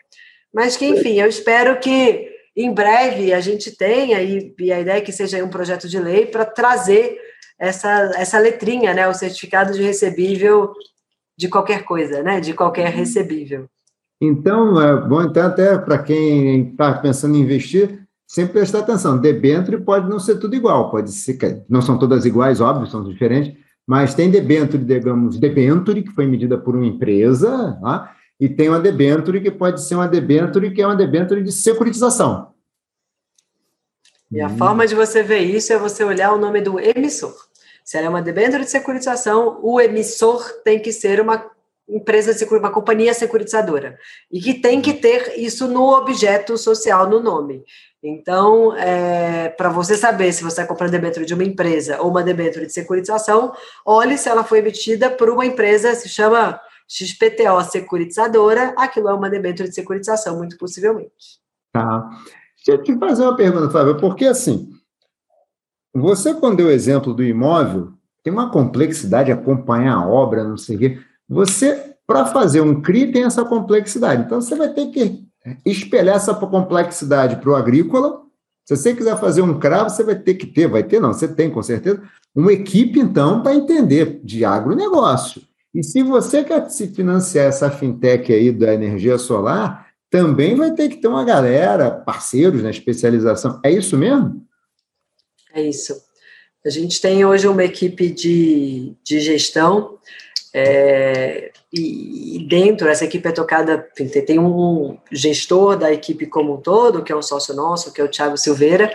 mas que, enfim, eu espero que em breve a gente tenha, e, e a ideia é que seja um projeto de lei para trazer essa, essa letrinha, né, o certificado de recebível de qualquer coisa, né, de qualquer recebível. Então, é bom então até para quem está pensando em investir, sempre prestar atenção. Debênture pode não ser tudo igual, pode ser, não são todas iguais, óbvio, são diferentes, mas tem debênture, digamos, debênture, que foi medida por uma empresa, tá? E tem uma debênture que pode ser uma debênture que é uma debênture de securitização. E a hum. forma de você ver isso é você olhar o nome do emissor. Se ela é uma debênture de securitização, o emissor tem que ser uma empresa de uma companhia securitizadora e que tem que ter isso no objeto social no nome. Então, é, para você saber se você está comprando debênture de uma empresa ou uma debênture de securitização, olhe se ela foi emitida por uma empresa, se chama XPTO Securitizadora, aquilo é uma debênture de securitização, muito possivelmente. Tá. Deixa eu te fazer uma pergunta, Flávio, porque assim, você, quando deu o exemplo do imóvel, tem uma complexidade acompanhar a obra, não sei o quê. Você, para fazer um CRI, tem essa complexidade. Então, você vai ter que espelhar essa complexidade para o agrícola. Se você quiser fazer um CRA, você vai ter que ter, vai ter, não, você tem com certeza, uma equipe, então, para entender de agronegócio. E se você quer se financiar essa fintech aí da energia solar, também vai ter que ter uma galera, parceiros na especialização. É isso mesmo? É isso. A gente tem hoje uma equipe de, de gestão é, e, dentro, essa equipe é tocada, tem um gestor da equipe como um todo, que é um sócio nosso, que é o Thiago Silveira,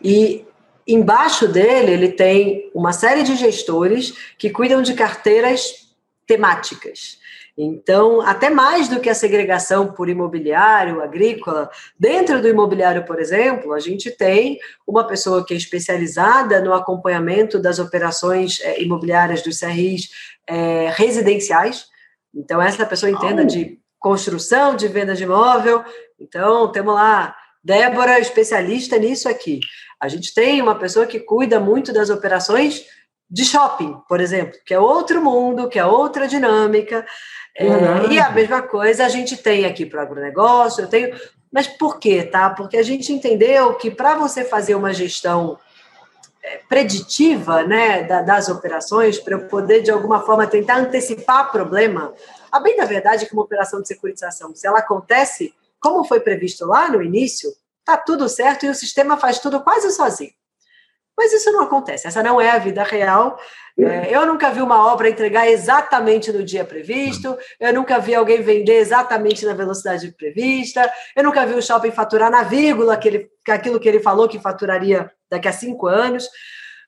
e embaixo dele ele tem uma série de gestores que cuidam de carteiras temáticas. Então, até mais do que a segregação por imobiliário, agrícola, dentro do imobiliário, por exemplo, a gente tem uma pessoa que é especializada no acompanhamento das operações é, imobiliárias dos CRIs é, residenciais. Então, essa pessoa entenda de construção, de venda de imóvel. Então, temos lá Débora, especialista nisso aqui. A gente tem uma pessoa que cuida muito das operações de shopping, por exemplo, que é outro mundo, que é outra dinâmica. É, e a mesma coisa a gente tem aqui para o agronegócio, eu tenho. Mas por quê, tá? Porque a gente entendeu que para você fazer uma gestão é, preditiva né, das operações, para eu poder, de alguma forma, tentar antecipar problema, a bem da verdade é que uma operação de securitização, se ela acontece como foi previsto lá no início, tá tudo certo e o sistema faz tudo quase sozinho. Mas isso não acontece, essa não é a vida real. É, eu nunca vi uma obra entregar exatamente no dia previsto, eu nunca vi alguém vender exatamente na velocidade prevista, eu nunca vi o shopping faturar na vírgula aquele, aquilo que ele falou que faturaria daqui a cinco anos.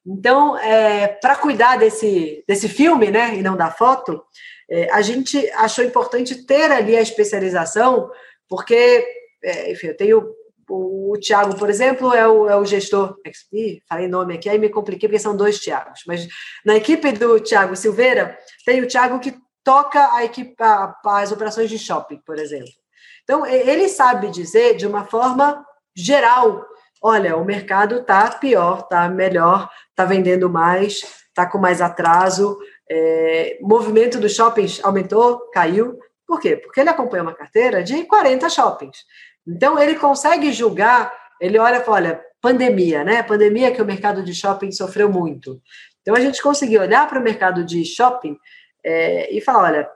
Então, é, para cuidar desse, desse filme, né, e não da foto, é, a gente achou importante ter ali a especialização, porque, é, enfim, eu tenho o Tiago, por exemplo, é o, é o gestor. Ih, falei nome aqui, aí me compliquei porque são dois Tiagos. Mas na equipe do Tiago Silveira, tem o Tiago que toca a equipe, a, as operações de shopping, por exemplo. Então, ele sabe dizer de uma forma geral: olha, o mercado está pior, está melhor, está vendendo mais, está com mais atraso, é, movimento dos shoppings aumentou, caiu. Por quê? Porque ele acompanha uma carteira de 40 shoppings. Então, ele consegue julgar, ele olha e fala, olha, pandemia, né? Pandemia que o mercado de shopping sofreu muito. Então, a gente conseguiu olhar para o mercado de shopping é, e falar, olha,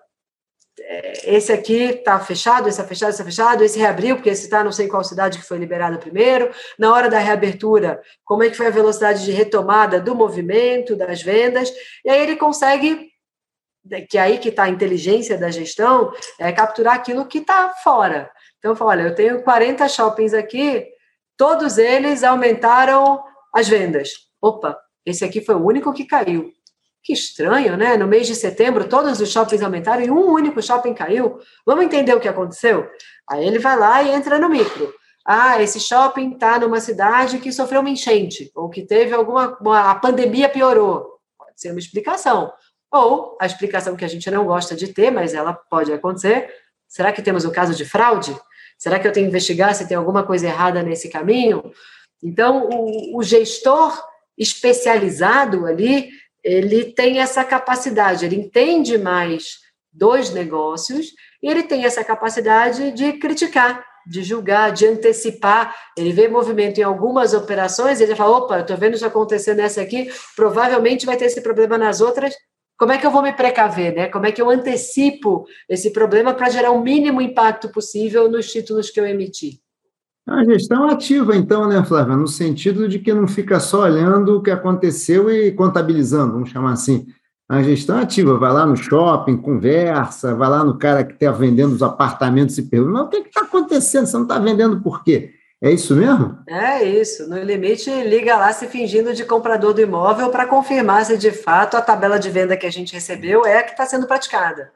é, esse aqui está fechado, esse está fechado, esse está fechado, esse reabriu, porque esse está não sei qual cidade que foi liberada primeiro. Na hora da reabertura, como é que foi a velocidade de retomada do movimento, das vendas. E aí ele consegue, que é aí que está a inteligência da gestão, é capturar aquilo que está fora. Então, eu falo, olha, eu tenho 40 shoppings aqui, todos eles aumentaram as vendas. Opa, esse aqui foi o único que caiu. Que estranho, né? No mês de setembro, todos os shoppings aumentaram e um único shopping caiu. Vamos entender o que aconteceu? Aí ele vai lá e entra no micro. Ah, esse shopping está numa cidade que sofreu uma enchente, ou que teve alguma. Uma, a pandemia piorou. Pode ser uma explicação. Ou a explicação que a gente não gosta de ter, mas ela pode acontecer. Será que temos o caso de fraude? Será que eu tenho que investigar se tem alguma coisa errada nesse caminho? Então, o, o gestor especializado ali, ele tem essa capacidade, ele entende mais dos negócios e ele tem essa capacidade de criticar, de julgar, de antecipar. Ele vê movimento em algumas operações, ele fala: opa, estou vendo isso acontecer nessa aqui, provavelmente vai ter esse problema nas outras, como é que eu vou me precaver, né? Como é que eu antecipo esse problema para gerar o mínimo impacto possível nos títulos que eu emiti? A gestão ativa, então, né, Flávia? No sentido de que não fica só olhando o que aconteceu e contabilizando, vamos chamar assim. A gestão ativa, vai lá no shopping, conversa, vai lá no cara que está vendendo os apartamentos e pergunta, mas o que está acontecendo? Você não está vendendo por quê? É isso mesmo? É isso. No limite, liga lá se fingindo de comprador do imóvel para confirmar se de fato a tabela de venda que a gente recebeu é a que está sendo praticada.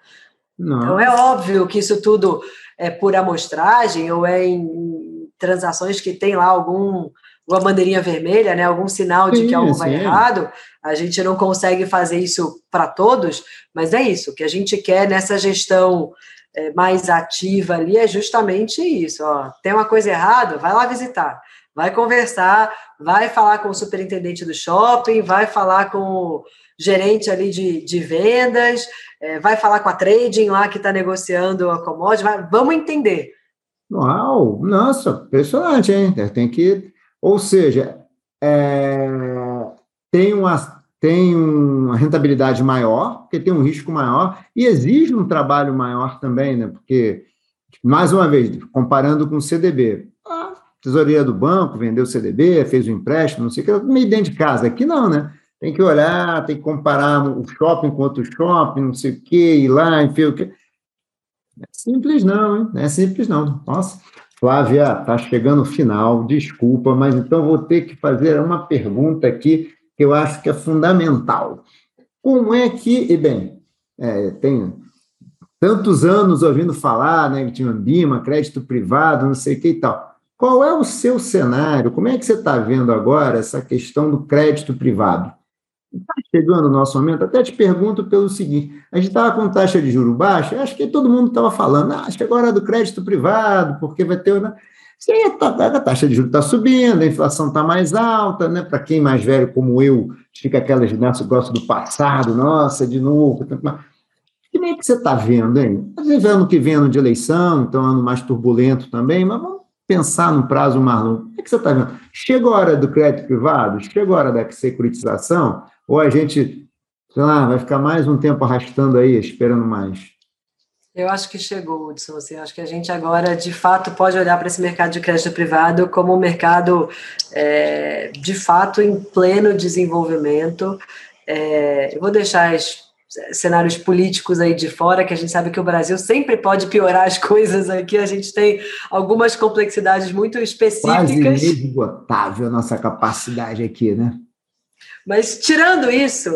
Nossa. Então é óbvio que isso tudo é por amostragem ou é em transações que tem lá algum uma bandeirinha vermelha, né, algum sinal de sim, que algo vai sim. errado. A gente não consegue fazer isso para todos, mas é isso. O que a gente quer nessa gestão mais ativa ali é justamente isso. Ó, tem uma coisa errada, vai lá visitar, vai conversar, vai falar com o superintendente do shopping, vai falar com o gerente ali de, de vendas, é, vai falar com a trading lá que está negociando a commodity, vai, vamos entender. Uau, nossa, impressionante, hein? Tem que, ou seja, é, tem uma tem uma rentabilidade maior, porque tem um risco maior e exige um trabalho maior também, né? Porque, mais uma vez, comparando com o CDB, a tesouraria do banco vendeu o CDB, fez o empréstimo, não sei o que, meio dentro de casa. Aqui não, né? Tem que olhar, tem que comparar o shopping com outro shopping, não sei o que, ir lá, enfim, o que. É simples não, hein? Não é simples não. Nossa, Flávia, está chegando o final, desculpa, mas então vou ter que fazer uma pergunta aqui que eu acho que é fundamental. Como é que, e bem, é, tenho tantos anos ouvindo falar, né, que tinha BIMA, crédito privado, não sei o que e tal. Qual é o seu cenário? Como é que você está vendo agora essa questão do crédito privado? Está chegando o nosso momento? Até te pergunto pelo seguinte: a gente estava com taxa de juro baixa, acho que todo mundo estava falando, ah, acho que agora é do crédito privado, porque vai ter. Sim, a taxa de juros está subindo, a inflação está mais alta, né? Para quem mais velho como eu, fica aquelas nosso gosto do passado, nossa, de novo. Como é que você está vendo, hein? Às vezes ano que vem ano de eleição, então ano mais turbulento também, mas vamos pensar no prazo mais longo. Como é que você está vendo? Chega a hora do crédito privado? Chega a hora da securitização? Ou a gente, sei lá, vai ficar mais um tempo arrastando aí, esperando mais? Eu acho que chegou, Hudson. Assim, acho que a gente agora, de fato, pode olhar para esse mercado de crédito privado como um mercado, é, de fato, em pleno desenvolvimento. É, eu vou deixar os cenários políticos aí de fora, que a gente sabe que o Brasil sempre pode piorar as coisas aqui. A gente tem algumas complexidades muito específicas. Quase inesgotável a nossa capacidade aqui, né? Mas, tirando isso,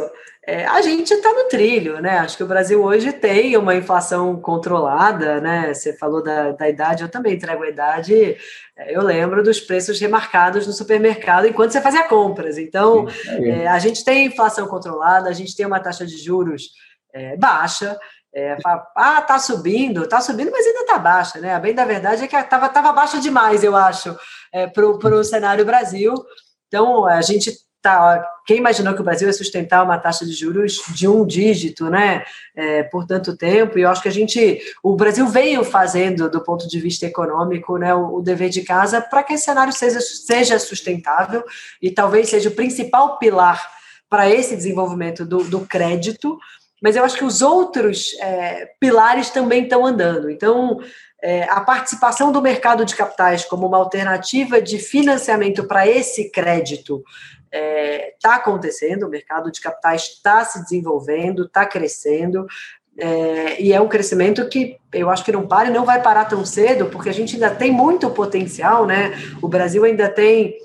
é, a gente está no trilho, né? Acho que o Brasil hoje tem uma inflação controlada, né? Você falou da, da idade, eu também entrego a idade. É, eu lembro dos preços remarcados no supermercado enquanto você fazia compras. Então, é, a gente tem inflação controlada, a gente tem uma taxa de juros é, baixa. É, ah, tá subindo, tá subindo, mas ainda tá baixa, né? A bem da verdade é que estava tava baixa demais, eu acho, é, para o cenário Brasil. Então, a gente tá, quem imaginou que o Brasil ia sustentar uma taxa de juros de um dígito, né, é, por tanto tempo? E eu acho que a gente, o Brasil veio fazendo, do ponto de vista econômico, né, o, o dever de casa para que esse cenário seja, seja sustentável e talvez seja o principal pilar para esse desenvolvimento do, do crédito. Mas eu acho que os outros é, pilares também estão andando. Então, é, a participação do mercado de capitais como uma alternativa de financiamento para esse crédito está é, tá acontecendo, o mercado de capitais está se desenvolvendo, está crescendo, é, e é um crescimento que eu acho que não para e não vai parar tão cedo, porque a gente ainda tem muito potencial, né? O Brasil ainda tem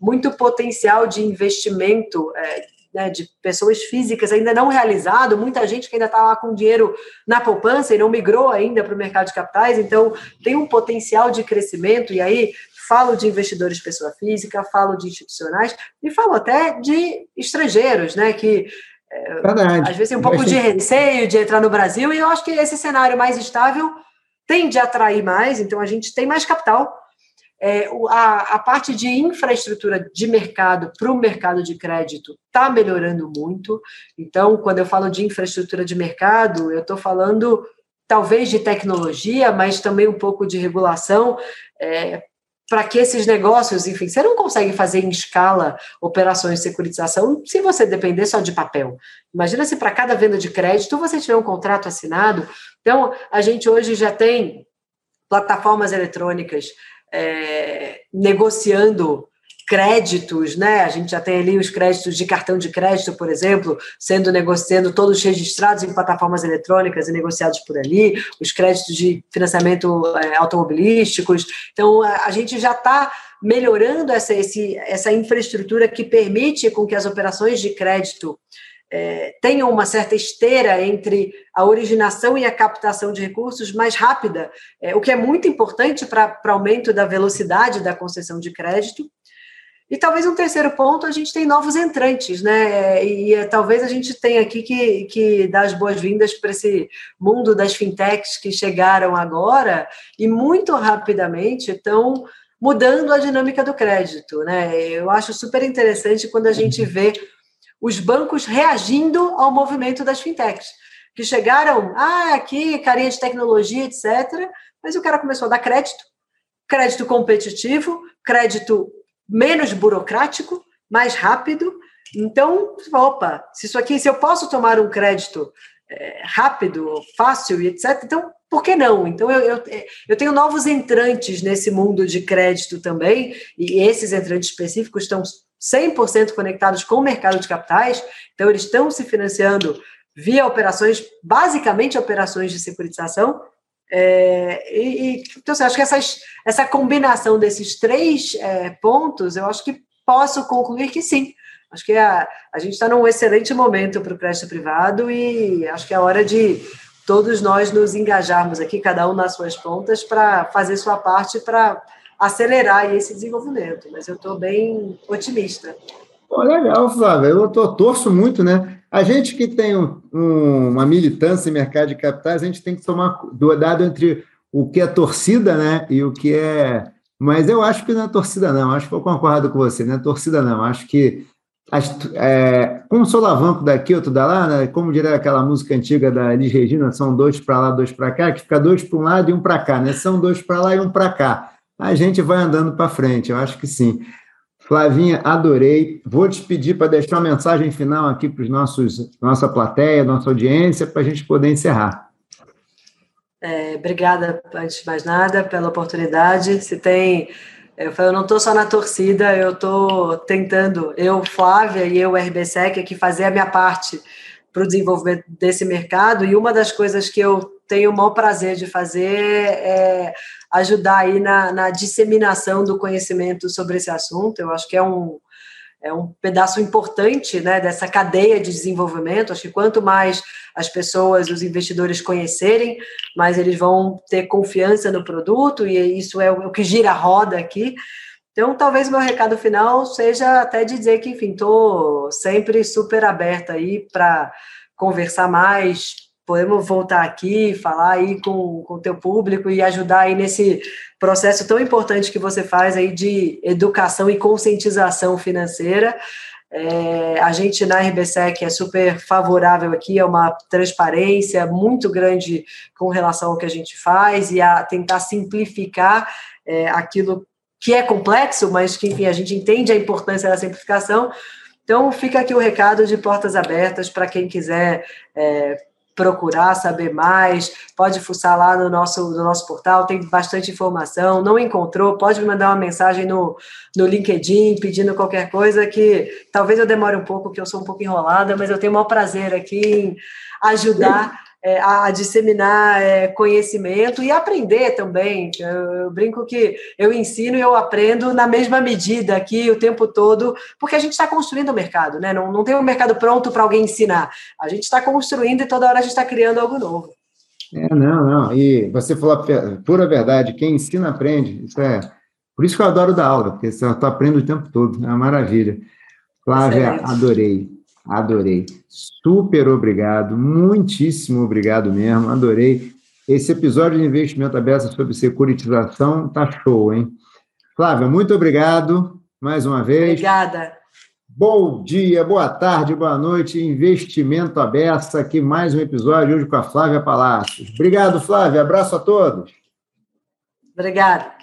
muito potencial de investimento é, né, de pessoas físicas ainda não realizado, muita gente que ainda está com dinheiro na poupança e não migrou ainda para o mercado de capitais, então tem um potencial de crescimento, e aí falo de investidores pessoa física, falo de institucionais e falo até de estrangeiros, né? Que é, às vezes tem um pouco de receio de entrar no Brasil, e eu acho que esse cenário mais estável tende a atrair mais, então a gente tem mais capital. É, a, a parte de infraestrutura de mercado para o mercado de crédito está melhorando muito. Então, quando eu falo de infraestrutura de mercado, eu estou falando talvez de tecnologia, mas também um pouco de regulação, é, para que esses negócios, enfim, você não consegue fazer em escala operações de securitização se você depender só de papel. Imagina se para cada venda de crédito você tiver um contrato assinado. Então, a gente hoje já tem plataformas eletrônicas é, negociando créditos, né? A gente já tem ali os créditos de cartão de crédito, por exemplo, sendo negociando todos registrados em plataformas eletrônicas e negociados por ali, os créditos de financiamento é, automobilísticos. Então, a, a gente já está melhorando essa, esse, essa infraestrutura que permite com que as operações de crédito é, tenham uma certa esteira entre a originação e a captação de recursos mais rápida, é, o que é muito importante para aumento da velocidade da concessão de crédito. E talvez um terceiro ponto, a gente tem novos entrantes, né? E, e talvez a gente tenha aqui que, que dar as boas-vindas para esse mundo das fintechs que chegaram agora e muito rapidamente estão mudando a dinâmica do crédito, né? Eu acho super interessante quando a gente vê os bancos reagindo ao movimento das fintechs, que chegaram, ah, aqui, carinha de tecnologia, etc., mas o cara começou a dar crédito, crédito competitivo, crédito menos burocrático, mais rápido. Então, opa, se isso aqui, se eu posso tomar um crédito é, rápido, fácil e etc., então por que não? Então, eu, eu, eu, tenho novos entrantes nesse mundo de crédito também, e esses entrantes específicos estão 100% conectados com o mercado de capitais, então eles estão se financiando via operações, basicamente operações de securitização, é, e, então, assim, acho que essas, essa combinação desses três é, pontos, eu acho que posso concluir que sim. Acho que a, a gente está num excelente momento para o crédito privado e acho que é hora de todos nós nos engajarmos aqui, cada um nas suas pontas, para fazer sua parte para acelerar esse desenvolvimento. Mas eu estou bem otimista. Oh, legal, Flávia. Eu tô, torço muito, né? A gente que tem um, um, uma militância em mercado de capitais, a gente tem que tomar cuidado entre o que é torcida, né, e o que é. Mas eu acho que não é torcida, não. Acho que eu concordo com você, não é torcida, não. Acho que as, é, solavanco daqui, outro da lá, né, como diria aquela música antiga da Elis Regina, são dois para lá, dois para cá, que fica dois para um lado e um para cá, né? São dois para lá e um para cá. A gente vai andando para frente, eu acho que sim. Flavinha, adorei. Vou te pedir para deixar uma mensagem final aqui para os nossos nossa plateia, nossa audiência, para a gente poder encerrar. É, obrigada, antes de mais nada, pela oportunidade. Se tem. Eu, eu não estou só na torcida, eu estou tentando, eu, Flávia e eu, RBSEC, aqui fazer a minha parte para o desenvolvimento desse mercado. E uma das coisas que eu tenho o maior prazer de fazer é ajudar aí na, na disseminação do conhecimento sobre esse assunto. Eu acho que é um, é um pedaço importante né, dessa cadeia de desenvolvimento. Acho que quanto mais as pessoas, os investidores conhecerem, mais eles vão ter confiança no produto, e isso é o que gira a roda aqui. Então, talvez meu recado final seja até de dizer que, enfim, estou sempre super aberta aí para conversar mais, podemos voltar aqui, falar aí com o teu público e ajudar aí nesse processo tão importante que você faz aí de educação e conscientização financeira. É, a gente na RBSEC é super favorável aqui, é uma transparência muito grande com relação ao que a gente faz e a tentar simplificar é, aquilo que é complexo, mas que, enfim, a gente entende a importância da simplificação. Então, fica aqui o recado de portas abertas para quem quiser é, procurar saber mais, pode fuçar lá no nosso, no nosso portal, tem bastante informação. Não encontrou, pode me mandar uma mensagem no, no LinkedIn pedindo qualquer coisa que talvez eu demore um pouco, que eu sou um pouco enrolada, mas eu tenho o maior prazer aqui em ajudar é, a disseminar é, conhecimento e aprender também. Eu, eu, brinco que eu ensino e eu aprendo na mesma medida aqui o tempo todo, porque a gente está construindo o mercado, né? Não, não tem um mercado pronto para alguém ensinar. A gente está construindo e toda hora a gente está criando algo novo. É, não, não. E você falou a pura verdade, quem ensina aprende. Isso é. Por isso que eu adoro dar aula, porque você está aprendendo o tempo todo. É uma maravilha. Flávia, Excelente. adorei. Adorei. Super obrigado, muitíssimo obrigado mesmo, adorei. Esse episódio de investimento aberto sobre securitização tá show, hein? Flávia, muito obrigado mais uma vez. Obrigada. Bom dia, boa tarde, boa noite. Investimento aberto aqui mais um episódio hoje com a Flávia Palácios. Obrigado, Flávia. Abraço a todos. Obrigada.